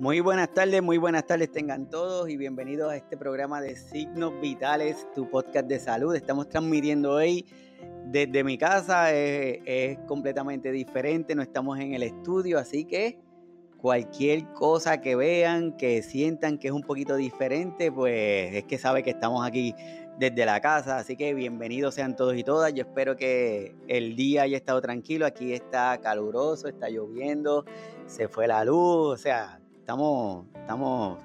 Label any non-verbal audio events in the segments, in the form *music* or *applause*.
Muy buenas tardes, muy buenas tardes tengan todos y bienvenidos a este programa de Signos Vitales, tu podcast de salud. Estamos transmitiendo hoy desde mi casa, es, completamente diferente, no estamos en el estudio, así que cualquier cosa que vean, que sientan que es un poquito diferente, pues es que sabe que estamos aquí desde la casa, así que bienvenidos sean todos y todas. Yo espero que el día haya estado tranquilo, aquí está caluroso, está lloviendo, se fue la luz, o sea, estamos, estamos,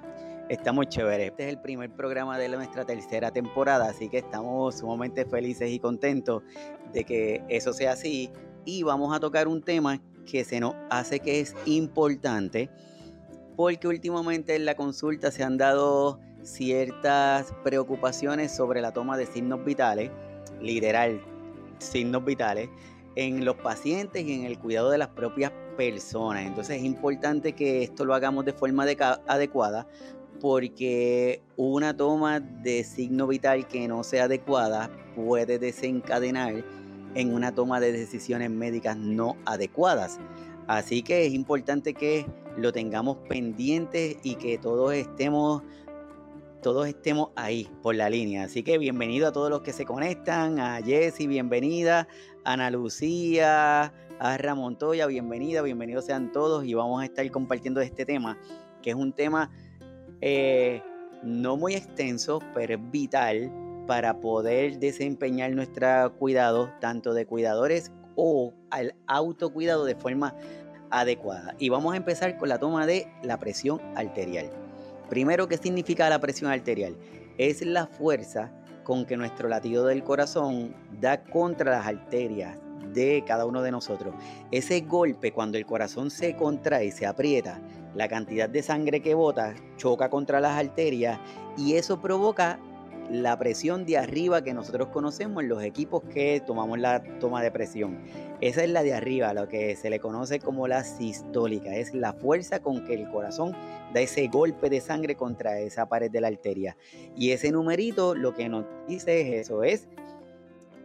estamos chéveres. Este es el primer programa de nuestra tercera temporada, así que estamos sumamente felices y contentos de que eso sea así. Y vamos a tocar un tema que se nos hace que es importante, porque últimamente en la consulta se han dado ciertas preocupaciones sobre la toma de signos vitales, literal, signos vitales, en los pacientes y en el cuidado de las propias personas. Entonces es importante que esto lo hagamos de forma adecuada porque una toma de signo vital que no sea adecuada puede desencadenar en una toma de decisiones médicas no adecuadas. Así que es importante que lo tengamos pendiente y que todos estemos todos estemos ahí por la línea. Así que bienvenido a todos los que se conectan, a Jessy, bienvenida, Ana Lucía, a Ramón Toya, bienvenida, bienvenidos sean todos y vamos a estar compartiendo este tema, que es un tema eh, no muy extenso, pero vital para poder desempeñar nuestro cuidado, tanto de cuidadores o al autocuidado de forma adecuada. Y vamos a empezar con la toma de la presión arterial. Primero, ¿qué significa la presión arterial? Es la fuerza con que nuestro latido del corazón da contra las arterias de cada uno de nosotros. Ese golpe cuando el corazón se contrae, se aprieta, la cantidad de sangre que bota choca contra las arterias y eso provoca la presión de arriba que nosotros conocemos en los equipos que tomamos la toma de presión. Esa es la de arriba, lo que se le conoce como la sistólica. Es la fuerza con que el corazón da ese golpe de sangre contra esa pared de la arteria. Y ese numerito lo que nos dice es eso, es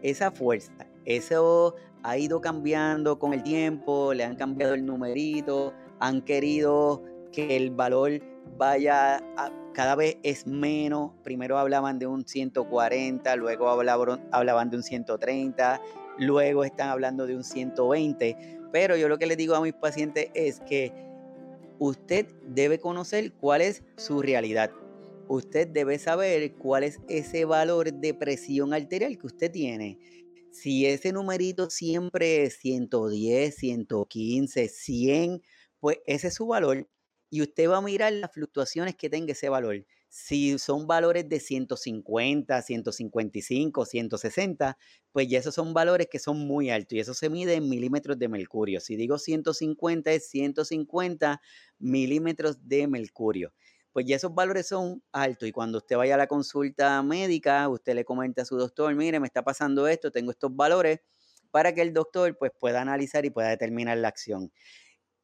esa fuerza. Eso ha ido cambiando con el tiempo, le han cambiado el numerito, han querido que el valor vaya cada vez es menos. Primero hablaban de un 140, luego hablaban, hablaban de un 130, luego están hablando de un 120. Pero yo lo que les digo a mis pacientes es que usted debe conocer cuál es su realidad. Usted debe saber cuál es ese valor de presión arterial que usted tiene. Si ese numerito siempre es 110, 115, 100, pues ese es su valor y usted va a mirar las fluctuaciones que tenga ese valor. Si son valores de 150, 155, 160, pues ya esos son valores que son muy altos y eso se mide en milímetros de mercurio. Si digo 150 es 150 milímetros de mercurio. Pues ya esos valores son altos y cuando usted vaya a la consulta médica, usted le comenta a su doctor, mire, me está pasando esto, tengo estos valores, para que el doctor pues pueda analizar y pueda determinar la acción.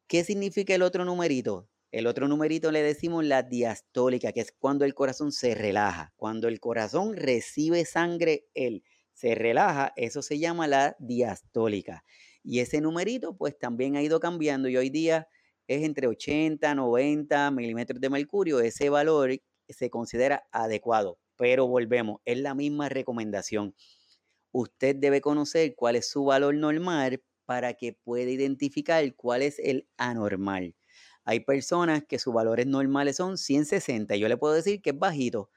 ¿Qué significa el otro numerito? El otro numerito le decimos la diastólica, que es cuando el corazón se relaja. Cuando el corazón recibe sangre, él se relaja, eso se llama la diastólica. Y ese numerito pues también ha ido cambiando y hoy día es entre 80, 90 milímetros de mercurio. Ese valor se considera adecuado, pero volvemos, es la misma recomendación. Usted debe conocer cuál es su valor normal para que pueda identificar cuál es el anormal. Hay personas que sus valores normales son 160. Yo le puedo decir que es bajito,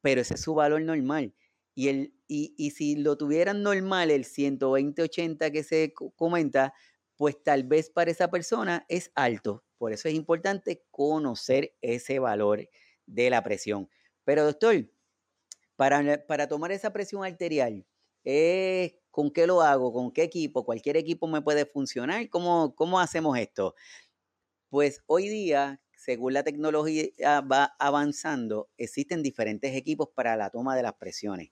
pero ese es su valor normal. Y, el, y, si lo tuvieran normal, el 120-80 que se comenta, pues tal vez para esa persona es alto. Por eso es importante conocer ese valor de la presión. Pero doctor, para, para tomar esa presión arterial, eh, ¿con qué lo hago? ¿Con qué equipo? ¿Cualquier equipo me puede funcionar? ¿Cómo, cómo hacemos esto? Pues hoy día, según la tecnología va avanzando, existen diferentes equipos para la toma de las presiones.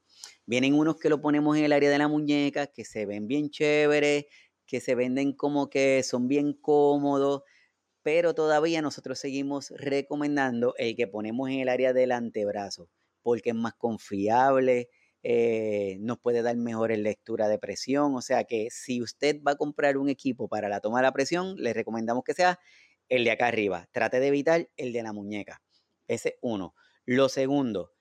Vienen unos que lo ponemos en el área de la muñeca, que se ven bien chéveres, que se venden como que son bien cómodos, pero todavía nosotros seguimos recomendando el que ponemos en el área del antebrazo, porque es más confiable, eh, nos puede dar mejores lectura de presión. O sea que si usted va a comprar un equipo para la toma de la presión, le recomendamos que sea el de acá arriba. Trate de evitar el de la muñeca. Ese es uno. Lo segundo,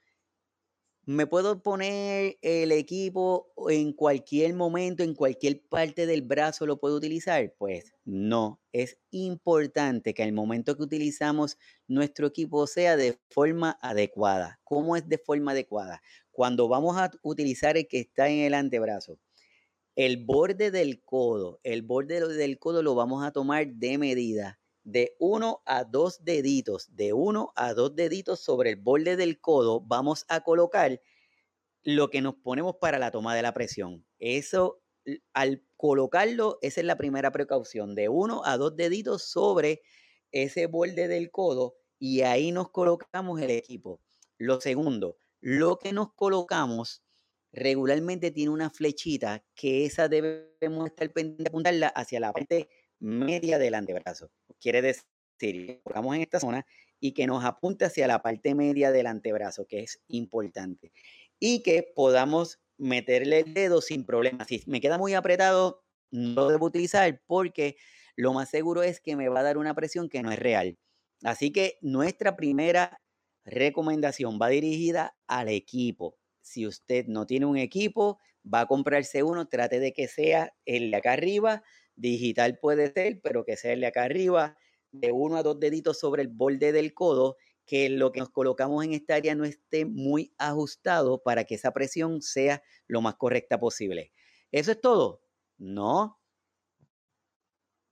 ¿Me puedo poner el equipo en cualquier momento, en cualquier parte del brazo lo puedo utilizar? Pues no, es importante que el momento que utilizamos nuestro equipo sea de forma adecuada. ¿Cómo es de forma adecuada? Cuando vamos a utilizar el que está en el antebrazo, el borde del codo, el borde del codo lo vamos a tomar de medida de uno a dos deditos, de uno a dos deditos sobre el borde del codo, vamos a colocar lo que nos ponemos para la toma de la presión. Eso, al colocarlo, esa es la primera precaución, de uno a dos deditos sobre ese borde del codo y ahí nos colocamos el equipo. Lo segundo, lo que nos colocamos regularmente tiene una flechita que esa debemos estar pendiente apuntarla hacia la parte media del antebrazo. Quiere decir, colocamos en esta zona y que nos apunte hacia la parte media del antebrazo, que es importante. Y que podamos meterle el dedo sin problema. Si me queda muy apretado, no lo debo utilizar porque lo más seguro es que me va a dar una presión que no es real. Así que nuestra primera recomendación va dirigida al equipo. Si usted no tiene un equipo, va a comprarse uno, trate de que sea el de acá arriba Digital puede ser, pero que sea de acá arriba, de uno a dos deditos sobre el borde del codo, que lo que nos colocamos en esta área no esté muy ajustado para que esa presión sea lo más correcta posible. ¿Eso es todo? No.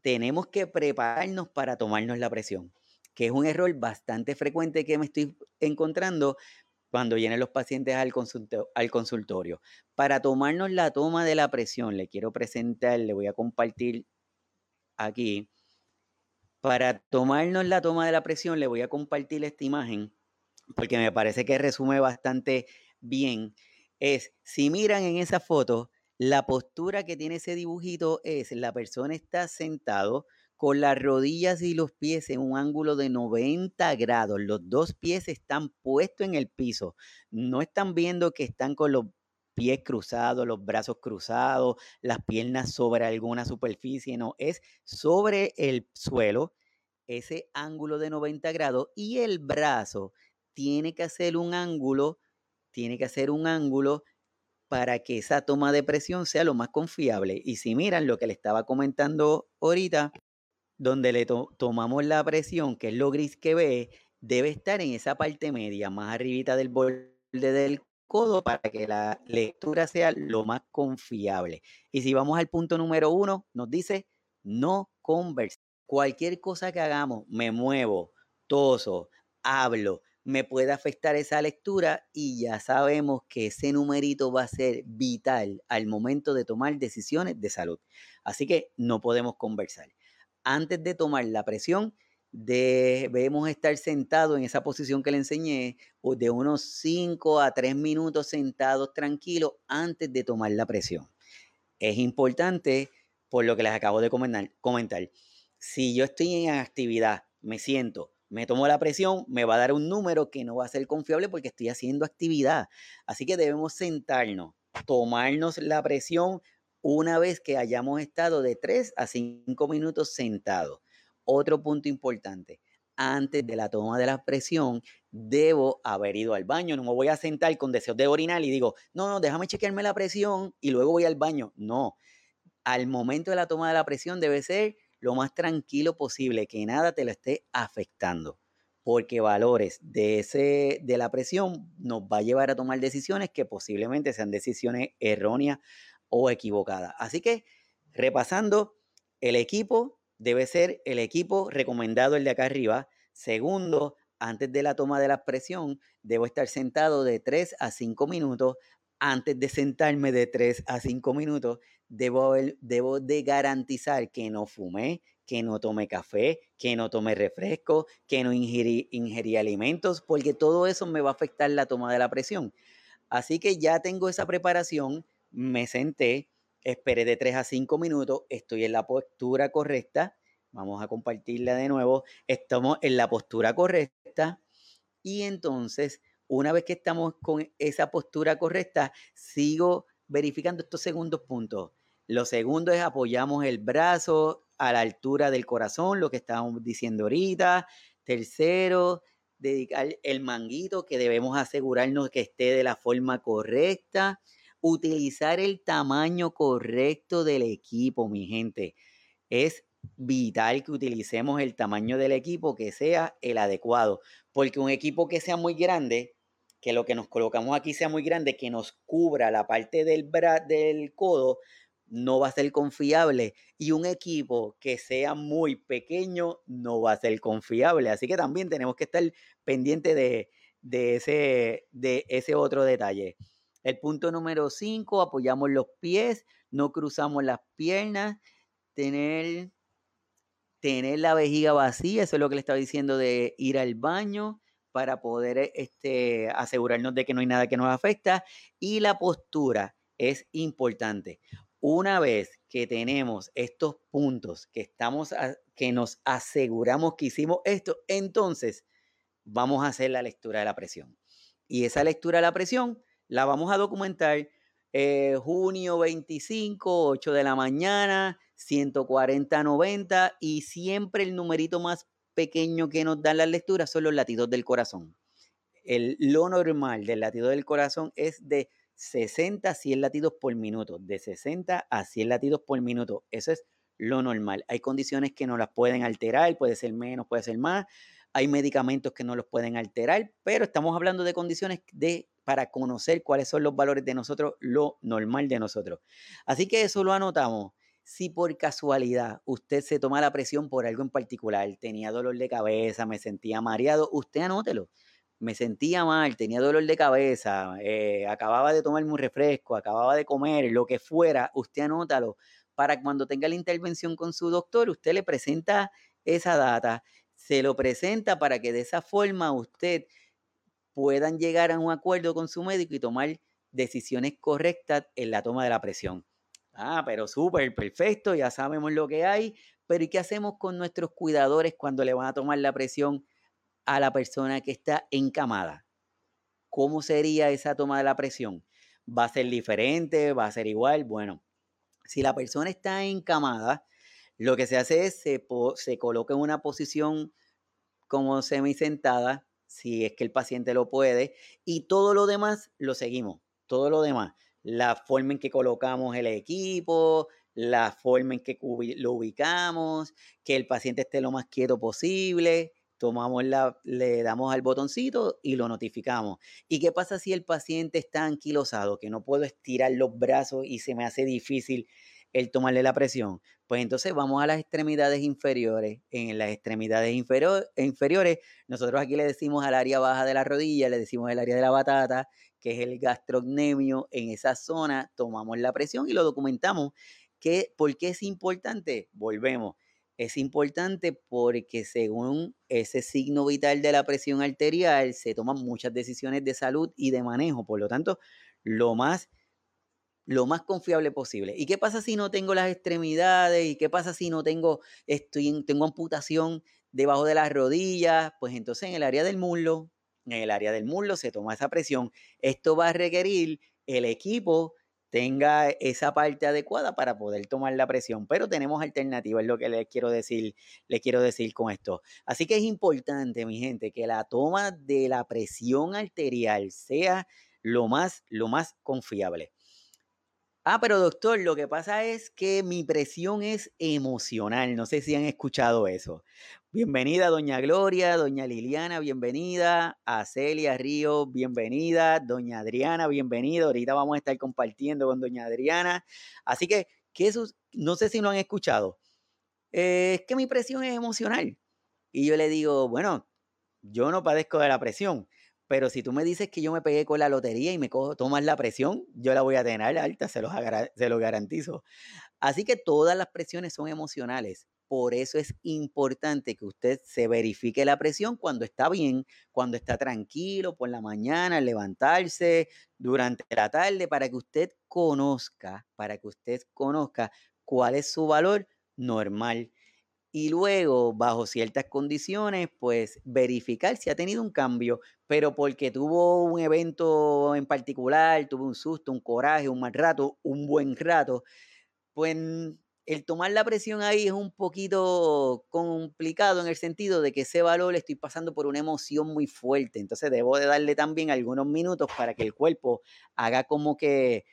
Tenemos que prepararnos para tomarnos la presión, que es un error bastante frecuente que me estoy encontrando cuando vienen los pacientes al, consultorio. Para tomarnos la toma de la presión, le quiero presentar, le voy a compartir aquí. Para tomarnos la toma de la presión, le voy a compartir esta imagen porque me parece que resume bastante bien. Es, si miran en esa foto, la postura que tiene ese dibujito es, la persona está sentado con las rodillas y los pies en un ángulo de 90 grados. Los dos pies están puestos en el piso. No están viendo que están con los pies cruzados, los brazos cruzados, las piernas sobre alguna superficie. No, es sobre el suelo ese ángulo de 90 grados y el brazo tiene que hacer un ángulo, tiene que hacer un ángulo para que esa toma de presión sea lo más confiable. Y si miran lo que le estaba comentando ahorita, donde le tomamos la presión, que es lo gris que ve, debe estar en esa parte media, más arribita del borde del codo, para que la lectura sea lo más confiable. Y si vamos al punto número uno, nos dice no conversar. Cualquier cosa que hagamos, me muevo, toso, hablo, me puede afectar esa lectura y ya sabemos que ese numerito va a ser vital al momento de tomar decisiones de salud. Así que no podemos conversar antes de tomar la presión, debemos estar sentados en esa posición que le enseñé, de unos 5 a 3 minutos sentados tranquilos antes de tomar la presión. Es importante, por lo que les acabo de comentar, si yo estoy en actividad, me siento, me tomo la presión, me va a dar un número que no va a ser confiable porque estoy haciendo actividad. Así que debemos sentarnos, tomarnos la presión una vez que hayamos estado de 3 a 5 minutos sentados. Otro punto importante, antes de la toma de la presión, debo haber ido al baño. No me voy a sentar con deseos de orinar y digo, no, no, déjame chequearme la presión y luego voy al baño. No, al momento de la toma de la presión debe ser lo más tranquilo posible, que nada te lo esté afectando, porque valores de, ese, de la presión nos va a llevar a tomar decisiones que posiblemente sean decisiones erróneas o equivocada. Así que, repasando, el equipo debe ser el equipo recomendado, el de acá arriba. Segundo, antes de la toma de la presión, debo estar sentado de 3 a 5 minutos. Antes de sentarme de 3 a 5 minutos, debo, de garantizar que no fumé, que no tome café, que no tome refresco, que no ingerí, ingerí alimentos, porque todo eso me va a afectar la toma de la presión. Así que ya tengo esa preparación me senté, esperé de 3 a 5 minutos, estoy en la postura correcta, vamos a compartirla de nuevo, estamos en la postura correcta y entonces una vez que estamos con esa postura correcta, sigo verificando estos segundos puntos. Lo segundo es apoyamos el brazo a la altura del corazón, lo que estábamos diciendo ahorita. Tercero, dedicar el manguito que debemos asegurarnos que esté de la forma correcta. Utilizar el tamaño correcto del equipo, mi gente. Es vital que utilicemos el tamaño del equipo que sea el adecuado, porque un equipo que sea muy grande, que lo que nos colocamos aquí sea muy grande, que nos cubra la parte del, bra del codo, no va a ser confiable. Y un equipo que sea muy pequeño no va a ser confiable. Así que también tenemos que estar pendientes de, de, ese, de ese otro detalle. El punto número 5, apoyamos los pies, no cruzamos las piernas, tener tener la vejiga vacía, eso es lo que le estaba diciendo de ir al baño para poder eh, este, asegurarnos de que no hay nada que nos afecta. Y la postura es importante. Una vez que tenemos estos puntos, que, estamos que nos aseguramos que hicimos esto, entonces vamos a hacer la lectura de la presión. Y esa lectura de la presión la vamos a documentar eh, junio 25, 8 de la mañana, 140-90 y siempre el numerito más pequeño que nos dan las lecturas son los latidos del corazón. El, lo normal del latido del corazón es de 60 a 100 latidos por minuto, de 60 a 100 latidos por minuto. Eso es lo normal. Hay condiciones que no las pueden alterar, puede ser menos, puede ser más. Hay medicamentos que no los pueden alterar, pero estamos hablando de condiciones de para conocer cuáles son los valores de nosotros, lo normal de nosotros. Así que eso lo anotamos. Si por casualidad usted se toma la presión por algo en particular, tenía dolor de cabeza, me sentía mareado, usted anótelo. Me sentía mal, tenía dolor de cabeza, eh, acababa de tomarme un refresco, acababa de comer, lo que fuera, usted anótalo para cuando tenga la intervención con su doctor, usted le presenta esa data, se lo presenta para que de esa forma usted puedan llegar a un acuerdo con su médico y tomar decisiones correctas en la toma de la presión. Ah, pero súper, perfecto, ya sabemos lo que hay, pero ¿y qué hacemos con nuestros cuidadores cuando le van a tomar la presión a la persona que está encamada? ¿Cómo sería esa toma de la presión? ¿Va a ser diferente? ¿Va a ser igual? Bueno, si la persona está encamada, lo que se hace es se, se coloca en una posición como semi-sentada, si es que el paciente lo puede, y todo lo demás lo seguimos, todo lo demás la forma en que colocamos el equipo, la forma en que lo ubicamos, que el paciente esté lo más quieto posible, tomamos la, le damos al botoncito y lo notificamos. ¿Y qué pasa si el paciente está anquilosado, que no puedo estirar los brazos y se me hace difícil el tomarle la presión? Pues entonces vamos a las extremidades inferiores. En las extremidades inferiores, nosotros aquí le decimos al área baja de la rodilla, le decimos el área de la batata, que es el gastrocnemio, en esa zona tomamos la presión y lo documentamos. ¿Qué, ¿Por qué es importante? Volvemos. Es importante porque según ese signo vital de la presión arterial se toman muchas decisiones de salud y de manejo. Por lo tanto, lo más, lo más confiable posible. ¿Y qué pasa si no tengo las extremidades? ¿Y qué pasa si no tengo, estoy, tengo amputación debajo de las rodillas? Pues entonces en el área del muslo, en el área del muslo, se toma esa presión. Esto va a requerir el equipo tenga esa parte adecuada para poder tomar la presión, pero tenemos alternativas, es lo que les quiero decir, les quiero decir con esto. Así que es importante, mi gente, que la toma de la presión arterial sea lo más, lo más confiable. Ah, pero doctor, lo que pasa es que mi presión es emocional. No sé si han escuchado eso. Bienvenida, doña Gloria, doña Liliana, bienvenida. A Celia Río, bienvenida. Doña Adriana, bienvenida. Ahorita vamos a estar compartiendo con doña Adriana. Así que, que no sé si lo han escuchado. Eh, es que mi presión es emocional. Y yo le digo, bueno, yo no padezco de la presión pero si tú me dices que yo me pegué con la lotería y me cojo, tomas la presión, yo la voy a tener alta, se, los se lo garantizo. Así que todas las presiones son emocionales. Por eso es importante que usted se verifique la presión cuando está bien, cuando está tranquilo, por la mañana, levantarse, durante la tarde, para que usted conozca, para que usted conozca cuál es su valor normal y luego, bajo ciertas condiciones, pues verificar si ha tenido un cambio, pero porque tuvo un evento en particular, tuvo un susto, un coraje, un mal rato, un buen rato, pues el tomar la presión ahí es un poquito complicado en el sentido de que ese valor estoy pasando por una emoción muy fuerte. Entonces debo de darle también algunos minutos para que el cuerpo haga como que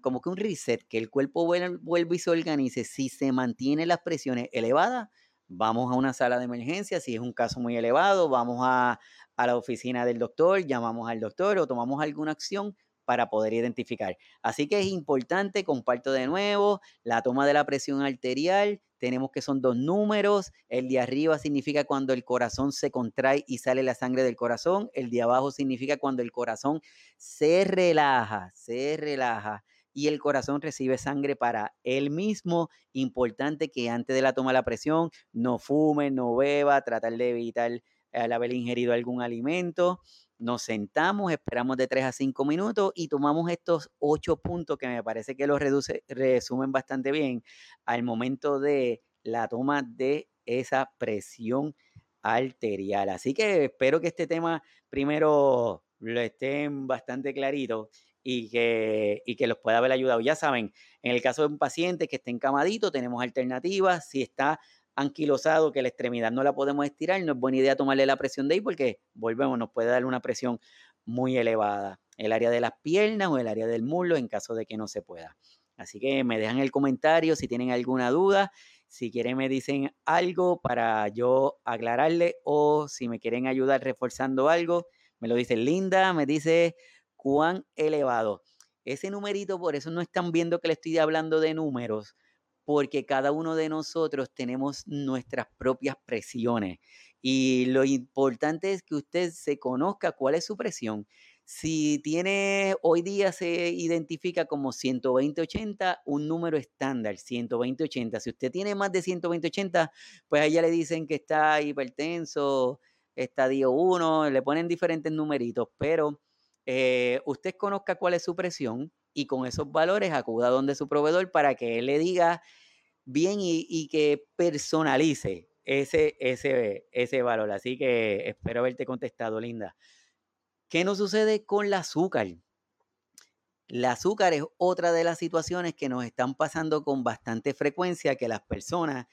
como que un reset, que el cuerpo vuelva y se organice. Si se mantienen las presiones elevadas, vamos a una sala de emergencia. Si es un caso muy elevado, vamos a, a la oficina del doctor, llamamos al doctor o tomamos alguna acción para poder identificar. Así que es importante, comparto de nuevo, la toma de la presión arterial, tenemos que son dos números, el de arriba significa cuando el corazón se contrae y sale la sangre del corazón, el de abajo significa cuando el corazón se relaja, se relaja y el corazón recibe sangre para él mismo. Importante que antes de la toma de la presión no fume, no beba, tratar de evitar el haber ingerido algún alimento nos sentamos, esperamos de 3 a 5 minutos y tomamos estos 8 puntos que me parece que los reduce, resumen bastante bien al momento de la toma de esa presión arterial. Así que espero que este tema primero lo estén bastante clarito y que, y que los pueda haber ayudado. Ya saben, en el caso de un paciente que esté encamadito, tenemos alternativas. Si está anquilosado que la extremidad no la podemos estirar, no es buena idea tomarle la presión de ahí porque volvemos, nos puede dar una presión muy elevada. El área de las piernas o el área del muslo en caso de que no se pueda. Así que me dejan el comentario si tienen alguna duda, si quieren me dicen algo para yo aclararle o si me quieren ayudar reforzando algo, me lo dice Linda, me dice cuán elevado. Ese numerito, por eso no están viendo que le estoy hablando de números, porque cada uno de nosotros tenemos nuestras propias presiones y lo importante es que usted se conozca cuál es su presión. Si tiene, hoy día se identifica como 120-80, un número estándar, 120-80. Si usted tiene más de 120-80, pues allá le dicen que está hipertenso, estadio 1, le ponen diferentes numeritos, pero eh, usted conozca cuál es su presión y con esos valores acuda donde su proveedor para que él le diga bien y, que personalice ese, ese, ese valor. Así que espero haberte contestado, Linda. ¿Qué nos sucede con el azúcar? El azúcar es otra de las situaciones que nos están pasando con bastante frecuencia, que las personas,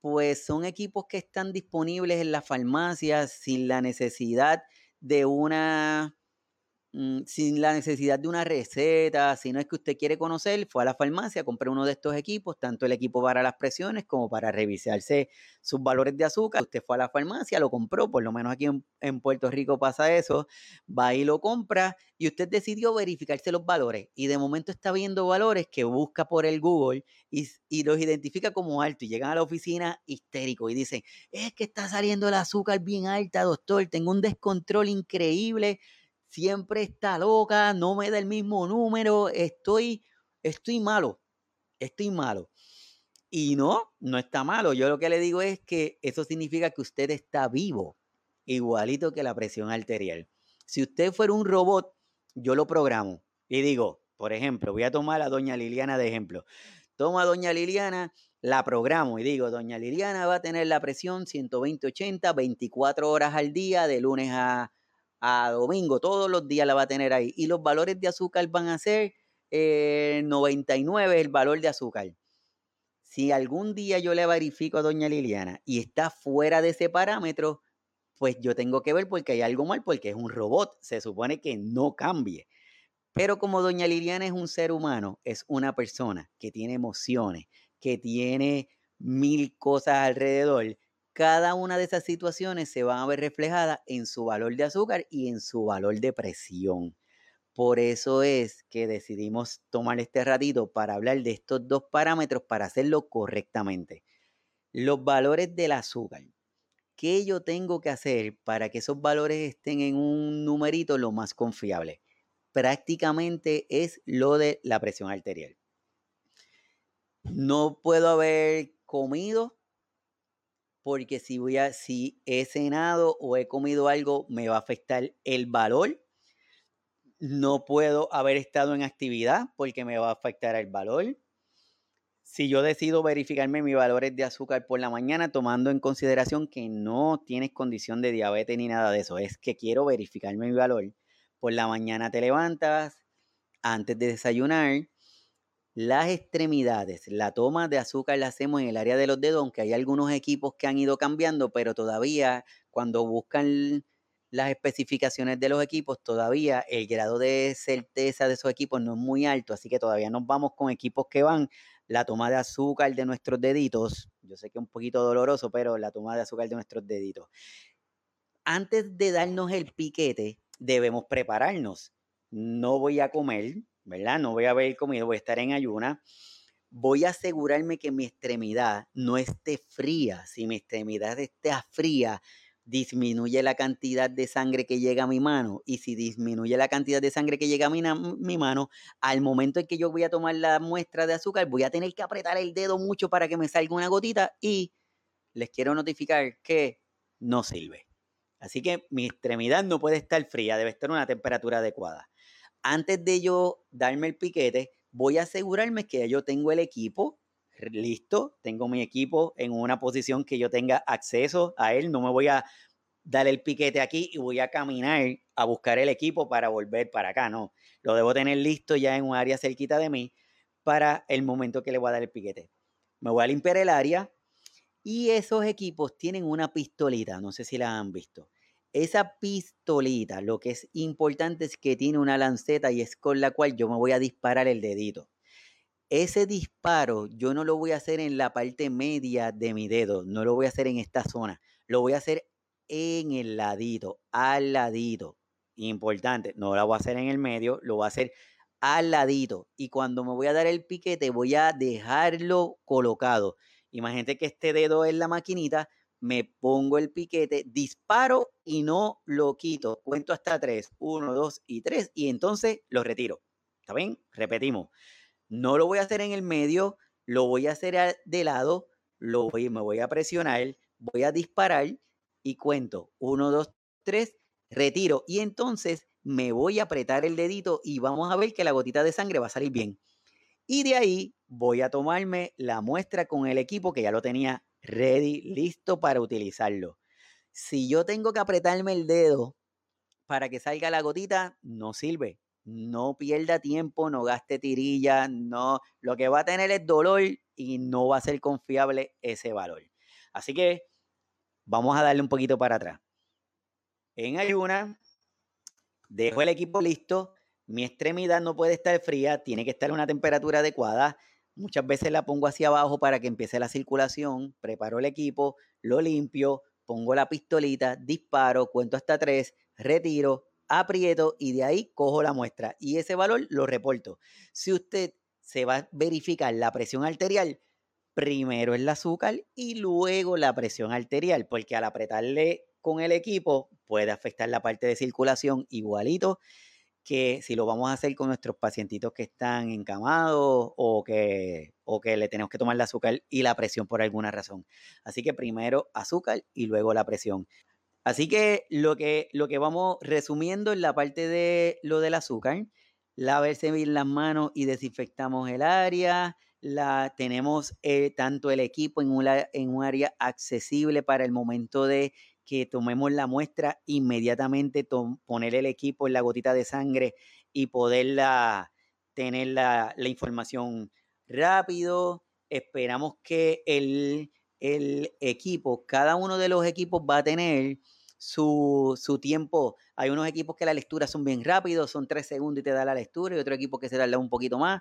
pues son equipos que están disponibles en las farmacias sin la necesidad de una Mm, sin la necesidad de una receta, si no es que usted quiere conocer, fue a la farmacia, compré uno de estos equipos, tanto el equipo para las presiones como para revisarse sus valores de azúcar. Usted fue a la farmacia, lo compró, por lo menos aquí en, Puerto Rico pasa eso, va y lo compra y usted decidió verificarse los valores y de momento está viendo valores que busca por el Google y, los identifica como alto y llegan a la oficina histérico y dicen, es que está saliendo el azúcar bien alta, doctor, tengo un descontrol increíble siempre está loca, no me da el mismo número, estoy, estoy malo, estoy malo. Y no, no está malo. Yo lo que le digo es que eso significa que usted está vivo, igualito que la presión arterial. Si usted fuera un robot, yo lo programo y digo, por ejemplo, voy a tomar a doña Liliana de ejemplo. Tomo a doña Liliana, la programo y digo, doña Liliana va a tener la presión 120-80, 24 horas al día, de lunes a, a domingo, todos los días la va a tener ahí. Y los valores de azúcar van a ser 99 eh, el valor de azúcar. Si algún día yo le verifico a doña Liliana y está fuera de ese parámetro, pues yo tengo que ver porque hay algo mal, porque es un robot, se supone que no cambie. Pero como doña Liliana es un ser humano, es una persona que tiene emociones, que tiene mil cosas alrededor, cada una de esas situaciones se van a ver reflejadas en su valor de azúcar y en su valor de presión. Por eso es que decidimos tomar este ratito para hablar de estos dos parámetros para hacerlo correctamente. Los valores del azúcar. ¿Qué yo tengo que hacer para que esos valores estén en un numerito lo más confiable? Prácticamente es lo de la presión arterial. No puedo haber comido porque si voy a, si he cenado o he comido algo, me va a afectar el valor. No puedo haber estado en actividad porque me va a afectar el valor. Si yo decido verificarme mis valores de azúcar por la mañana, tomando en consideración que no tienes condición de diabetes ni nada de eso, es que quiero verificarme mi valor. Por la mañana te levantas, antes de desayunar, las extremidades, la toma de azúcar la hacemos en el área de los dedos, aunque hay algunos equipos que han ido cambiando, pero todavía cuando buscan las especificaciones de los equipos, todavía el grado de certeza de esos equipos no es muy alto, así que todavía nos vamos con equipos que van la toma de azúcar de nuestros deditos. Yo sé que es un poquito doloroso, pero la toma de azúcar de nuestros deditos. Antes de darnos el piquete, debemos prepararnos. No voy a comer, ¿verdad? No voy a haber comido, voy a estar en ayuna. Voy a asegurarme que mi extremidad no esté fría. Si mi extremidad está fría, disminuye la cantidad de sangre que llega a mi mano y si disminuye la cantidad de sangre que llega a mi, mi, mano, al momento en que yo voy a tomar la muestra de azúcar, voy a tener que apretar el dedo mucho para que me salga una gotita y les quiero notificar que no sirve. Así que mi extremidad no puede estar fría, debe estar a una temperatura adecuada. Antes de yo darme el piquete, voy a asegurarme que yo tengo el equipo listo, tengo mi equipo en una posición que yo tenga acceso a él, no me voy a dar el piquete aquí y voy a caminar a buscar el equipo para volver para acá, no, lo debo tener listo ya en un área cerquita de mí para el momento que le voy a dar el piquete. Me voy a limpiar el área y esos equipos tienen una pistolita, no sé si la han visto. Esa pistolita, lo que es importante es que tiene una lanceta y es con la cual yo me voy a disparar el dedito. Ese disparo yo no lo voy a hacer en la parte media de mi dedo, no lo voy a hacer en esta zona, lo voy a hacer en el ladito, al ladito. Importante, no lo voy a hacer en el medio, lo voy a hacer al ladito. Y cuando me voy a dar el piquete, voy a dejarlo colocado. Imagínate que este dedo es la maquinita, me pongo el piquete, disparo y no lo quito. Cuento hasta tres, uno, dos y tres, y entonces lo retiro. ¿Está bien? Repetimos. No lo voy a hacer en el medio, lo voy a hacer de lado, lo voy, me voy a presionar, voy a disparar y cuento. Uno, dos, tres, retiro. Y entonces me voy a apretar el dedito y vamos a ver que la gotita de sangre va a salir bien. Y de ahí voy a tomarme la muestra con el equipo que ya lo tenía ready, listo para utilizarlo. Si yo tengo que apretarme el dedo para que salga la gotita, no sirve no pierda tiempo, no gaste tirilla, no, lo que va a tener es dolor y no va a ser confiable ese valor. Así que vamos a darle un poquito para atrás. En ayuna, dejo el equipo listo, mi extremidad no puede estar fría, tiene que estar a una temperatura adecuada. Muchas veces la pongo hacia abajo para que empiece la circulación, preparo el equipo, lo limpio, pongo la pistolita, disparo, cuento hasta tres, retiro, aprieto y de ahí cojo la muestra y ese valor lo reporto. Si usted se va a verificar la presión arterial, primero el azúcar y luego la presión arterial, porque al apretarle con el equipo puede afectar la parte de circulación igualito que si lo vamos a hacer con nuestros pacientitos que están encamados o que, o que le tenemos que tomar el azúcar y la presión por alguna razón. Así que primero azúcar y luego la presión. Así que lo que, lo que vamos resumiendo en la parte de lo del azúcar, lavarse bien las manos y desinfectamos el área, la, tenemos eh, tanto el equipo en, en un área accesible para el momento de que tomemos la muestra, inmediatamente poner el equipo en la gotita de sangre y poderla tener la, información rápido. Esperamos que el, el equipo, cada uno de los equipos va a tener su, tiempo. Hay unos equipos que la lectura son bien rápidos, son tres segundos y te da la lectura, y otro equipo que se tarda un poquito más.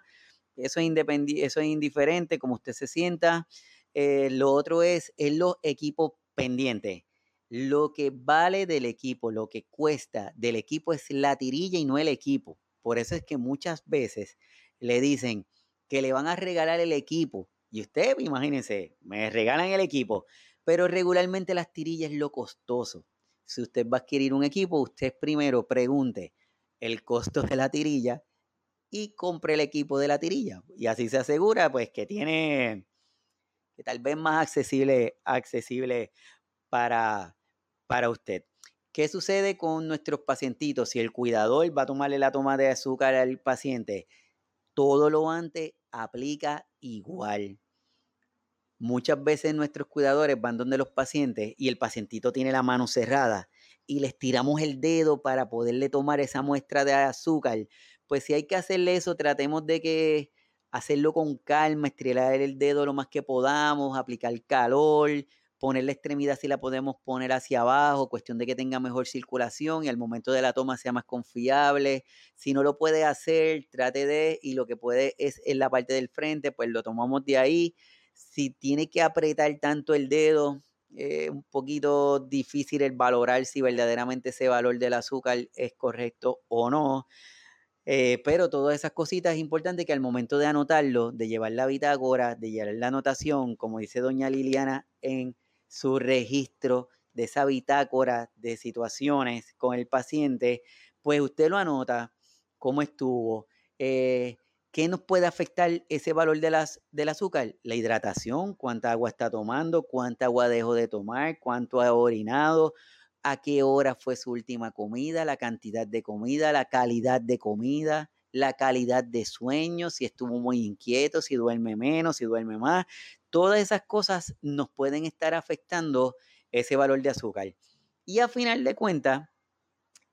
Eso es, eso es indiferente, como usted se sienta. Eh, lo otro es, en los equipos pendientes. Lo que vale del equipo, lo que cuesta del equipo es la tirilla y no el equipo. Por eso es que muchas veces le dicen que le van a regalar el equipo. Y usted, imagínense, me regalan el equipo. Pero regularmente las tirillas es lo costoso si usted va a adquirir un equipo, usted primero pregunte el costo de la tirilla y compre el equipo de la tirilla. Y así se asegura pues que tiene que tal vez más accesible, accesible para, para usted. ¿Qué sucede con nuestros pacientitos? Si el cuidador va a tomarle la toma de azúcar al paciente, todo lo antes aplica igual. Muchas veces nuestros cuidadores van donde los pacientes y el pacientito tiene la mano cerrada y les tiramos el dedo para poderle tomar esa muestra de azúcar. Pues si hay que hacerle eso, tratemos de que hacerlo con calma, estirar el dedo lo más que podamos, aplicar calor, poner la extremidad si la podemos poner hacia abajo, cuestión de que tenga mejor circulación y al momento de la toma sea más confiable. Si no lo puede hacer, trate de, y lo que puede es en la parte del frente, pues lo tomamos de ahí. Si tiene que apretar tanto el dedo, es un poquito difícil el valorar si verdaderamente ese valor del azúcar es correcto o no. Eh, pero todas esas cositas es importante que al momento de anotarlo, de llevar la bitácora, de llevar la anotación, como dice doña Liliana en su registro de esa bitácora de situaciones con el paciente, pues usted lo anota, cómo estuvo, eh, qué nos puede afectar ese valor de las, del azúcar, la hidratación, cuánta agua está tomando, cuánta agua dejó de tomar, cuánto ha orinado, a qué hora fue su última comida, la cantidad de comida, la calidad de comida, la calidad de sueño, si estuvo muy inquieto, si duerme menos, si duerme más. Todas esas cosas nos pueden estar afectando ese valor de azúcar. Y a final de cuentas,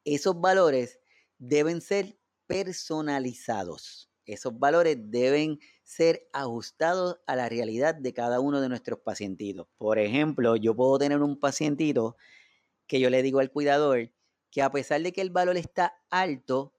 esos valores deben ser personalizados. Esos valores deben ser ajustados a la realidad de cada uno de nuestros pacientitos. Por ejemplo, yo puedo tener un pacientito que yo le digo al cuidador que a pesar de que el valor está alto,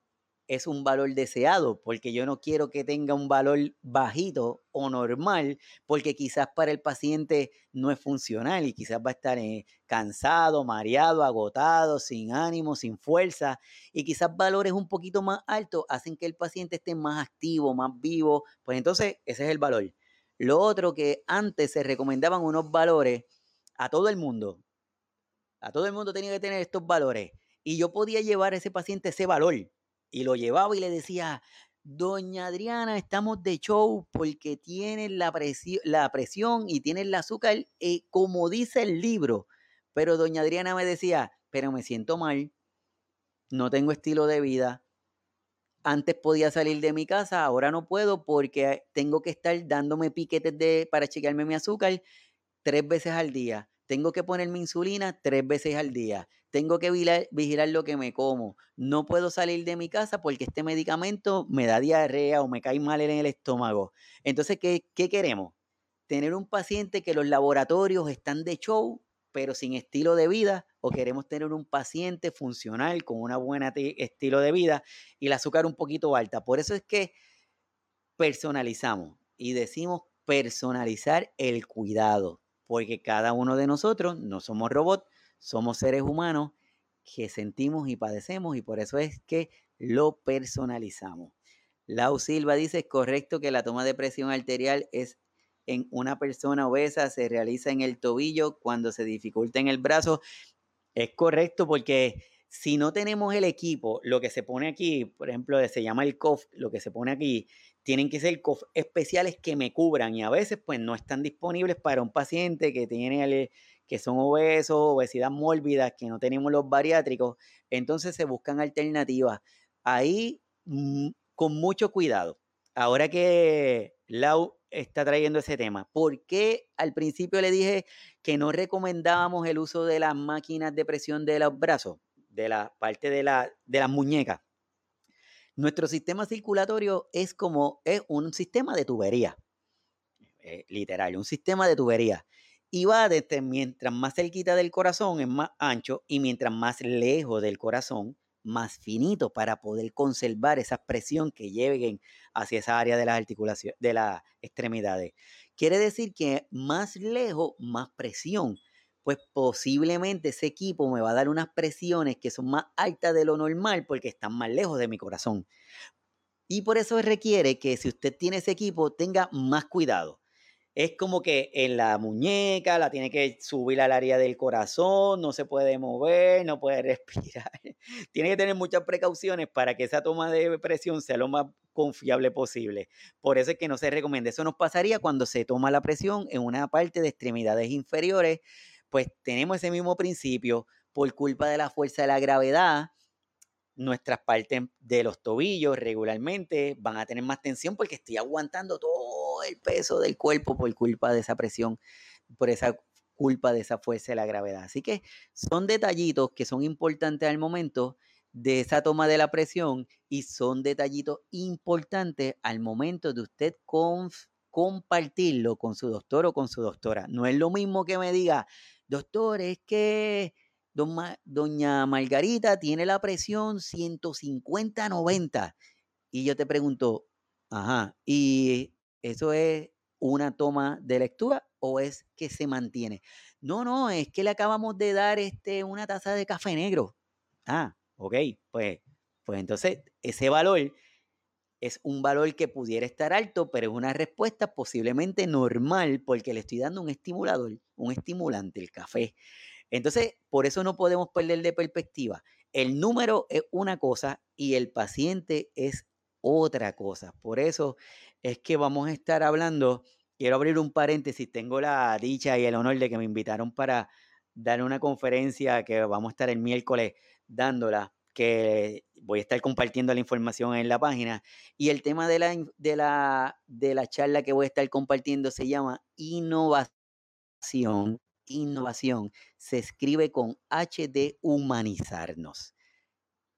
es un valor deseado, porque yo no quiero que tenga un valor bajito o normal, porque quizás para el paciente no es funcional y quizás va a estar eh, cansado, mareado, agotado, sin ánimo, sin fuerza, y quizás valores un poquito más altos hacen que el paciente esté más activo, más vivo, pues entonces ese es el valor. Lo otro que antes se recomendaban unos valores a todo el mundo, a todo el mundo tenía que tener estos valores, y yo podía llevar a ese paciente ese valor y lo llevaba y le decía, Doña Adriana, estamos de show porque tienes la, presión, la presión y tienes el azúcar eh, como dice el libro. Pero doña Adriana me decía, pero me siento mal, no tengo estilo de vida. Antes podía salir de mi casa, ahora no puedo porque tengo que estar dándome piquetes de, para chequearme mi azúcar tres veces al día. Tengo que ponerme insulina tres veces al día tengo que vigilar, lo que me como, no puedo salir de mi casa porque este medicamento me da diarrea o me cae mal en el estómago. Entonces, ¿qué, qué queremos? Tener un paciente que los laboratorios están de show, pero sin estilo de vida, o queremos tener un paciente funcional con una buena estilo de vida y el azúcar un poquito alta. Por eso es que personalizamos y decimos personalizar el cuidado, porque cada uno de nosotros no somos robots, somos seres humanos que sentimos y padecemos y por eso es que lo personalizamos. Lau Silva dice, es correcto que la toma de presión arterial es en una persona obesa, se realiza en el tobillo cuando se dificulta en el brazo. Es correcto porque si no tenemos el equipo, lo que se pone aquí, por ejemplo, se llama el COF, lo que se pone aquí, tienen que ser COF especiales que me cubran y a veces pues no están disponibles para un paciente que tiene el, que son obesos, obesidad mórbida, que no tenemos los bariátricos, entonces se buscan alternativas. Ahí mm, con mucho cuidado. Ahora que Lau está trayendo ese tema, ¿por qué al principio le dije que no recomendábamos el uso de las máquinas de presión de los brazos, de la parte de, la, de las muñecas? Nuestro sistema circulatorio es como es un sistema de tubería, eh, literal, un sistema de tubería y va desde mientras más cerquita del corazón es más ancho y mientras más lejos del corazón más finito para poder conservar esa presión que lleguen hacia esa área de las articulaciones, de las extremidades. Quiere decir que más lejos, más presión. Pues posiblemente ese equipo me va a dar unas presiones que son más altas de lo normal porque están más lejos de mi corazón. Y por eso requiere que si usted tiene ese equipo tenga más cuidado es como que en la muñeca la tiene que subir al área del corazón, no se puede mover, no puede *laughs* respirar. tiene que tener muchas precauciones para que esa toma de presión sea lo más confiable posible. Por eso es que no se recomienda. Eso nos pasaría cuando se toma la presión en una parte de extremidades inferiores, pues tenemos ese mismo principio por culpa de la fuerza de la gravedad nuestras partes de los tobillos regularmente van a tener más tensión porque estoy aguantando todo el peso del cuerpo por culpa de esa presión, por esa culpa de esa fuerza de la gravedad. Así que son detallitos que son importantes al momento de esa toma de la presión y son detallitos importantes al momento de usted compartirlo con su doctor o con su doctora. No es lo mismo que me diga, doctor, es que doña Margarita tiene la presión 150-90. Y yo te pregunto, ajá, ¿y eso es una toma de lectura o es que se mantiene? No, no, es que le acabamos de dar este, una taza de café negro. Ah, ok, pues, pues entonces ese valor es un valor que pudiera estar alto, pero es una respuesta posiblemente normal porque le estoy dando un estimulador, un estimulante, el café. Entonces, por eso no podemos perder de perspectiva. El número es una cosa y el paciente es otra cosa. Por eso es que vamos a estar hablando, quiero abrir un paréntesis, tengo la dicha y el honor de que me invitaron para dar una conferencia que vamos a estar el miércoles dándola, que voy a estar compartiendo la información en la página. Y el tema de la, de la, de la charla que voy a estar compartiendo se llama innovación. Innovación se escribe con H de humanizarnos.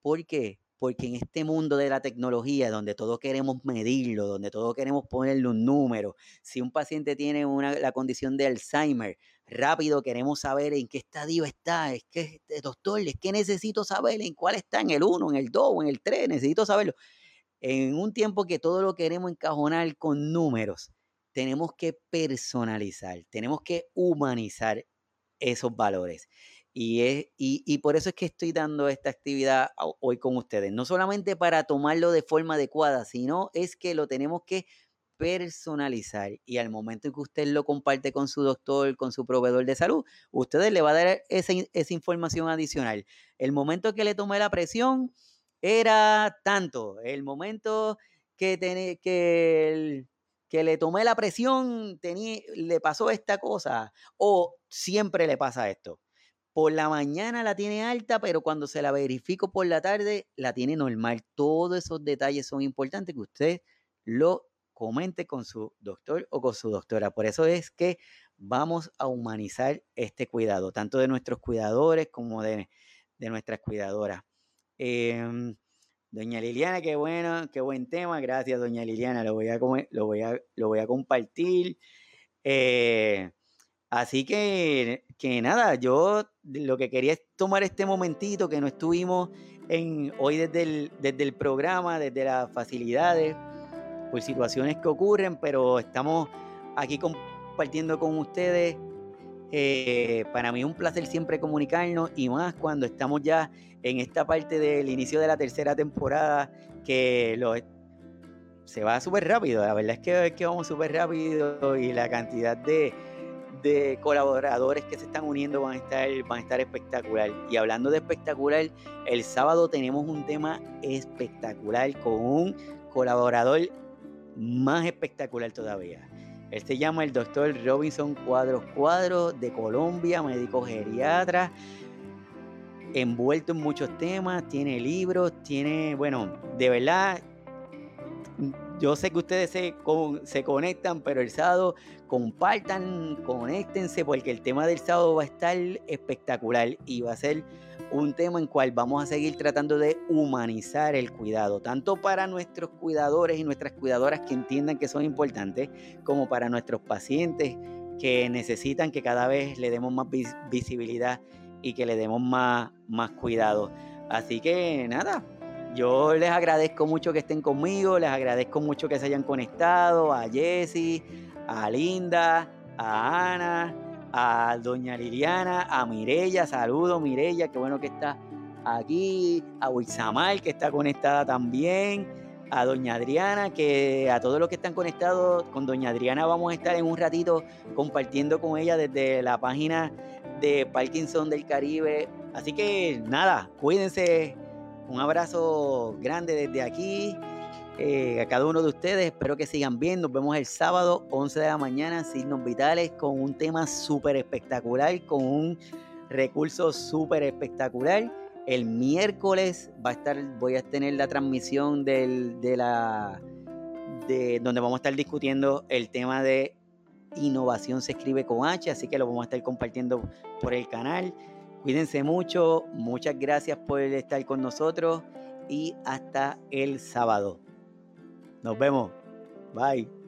¿Por qué? Porque en este mundo de la tecnología, donde todo queremos medirlo, donde todo queremos ponerle un número, si un paciente tiene una, la condición de Alzheimer, rápido queremos saber en qué estadio está, es que, este, doctor, es que necesito saber en cuál está, en el 1, en el 2, en el 3, necesito saberlo. En un tiempo que todo lo queremos encajonar con números, tenemos que personalizar, tenemos que humanizar esos valores. Y, es, y, por eso es que estoy dando esta actividad hoy con ustedes. No solamente para tomarlo de forma adecuada, sino es que lo tenemos que personalizar y al momento en que usted lo comparte con su doctor, con su proveedor de salud, usted le va a dar esa, esa información adicional. El momento que le tomé la presión era tanto. El momento que, que, que le tomé la presión le pasó esta cosa o siempre le pasa esto. Por la mañana la tiene alta, pero cuando se la verifico por la tarde la tiene normal. Todos esos detalles son importantes que usted lo comente con su doctor o con su doctora. Por eso es que vamos a humanizar este cuidado, tanto de nuestros cuidadores como de, nuestras cuidadoras. Em, doña Liliana, qué bueno, qué buen tema. Gracias, doña Liliana. Lo voy a, lo voy a, lo voy a compartir. Eh, así que, que nada, yo lo que quería es tomar este momentito que no estuvimos en, hoy desde el, desde el programa, desde las facilidades por situaciones que ocurren, pero estamos aquí compartiendo con ustedes. Eh, para mí un placer siempre comunicarnos y más cuando estamos ya en esta parte del inicio de la tercera temporada que se va súper rápido. La verdad es que, es que vamos súper rápido y la cantidad de, de colaboradores que se están uniendo van a estar van a estar espectacular. Y hablando de espectacular, el sábado tenemos un tema espectacular con un colaborador más espectacular todavía. Él se llama el doctor Robinson Cuadros Cuadros de Colombia, médico geriatra, envuelto en muchos temas, tiene libros, tiene, bueno, de verdad, yo sé que ustedes se, se conectan, pero el sábado compartan, conéctense, porque el tema del sábado va a estar espectacular y va a ser un tema en cual vamos a seguir tratando de humanizar el cuidado, tanto para nuestros cuidadores y nuestras cuidadoras que entiendan que son importantes, como para nuestros pacientes que necesitan que cada vez le demos más visibilidad y que le demos más, más cuidado. Así que nada, yo les agradezco mucho que estén conmigo, les agradezco mucho que se hayan conectado, a Jesse, a Linda, a Ana, a doña Liliana, a Mirella, saludo Mirella, qué bueno que está aquí, a Wixamal que está conectada también, a doña Adriana, que a todos los que están conectados con doña Adriana vamos a estar en un ratito compartiendo con ella desde la página de Parkinson del Caribe. Así que nada, cuídense, un abrazo grande desde aquí. Eh, a cada uno de ustedes. Espero que sigan bien. Nos vemos el sábado, 11 de la mañana, Signos Vitales, con un tema súper espectacular, con un recurso súper espectacular. El miércoles va a estar, voy a tener la transmisión del, de la de donde vamos a estar discutiendo el tema de innovación se escribe con H, así que lo vamos a estar compartiendo por el canal. Cuídense mucho, muchas gracias por estar con nosotros y hasta el sábado. Nos vemos. Bye.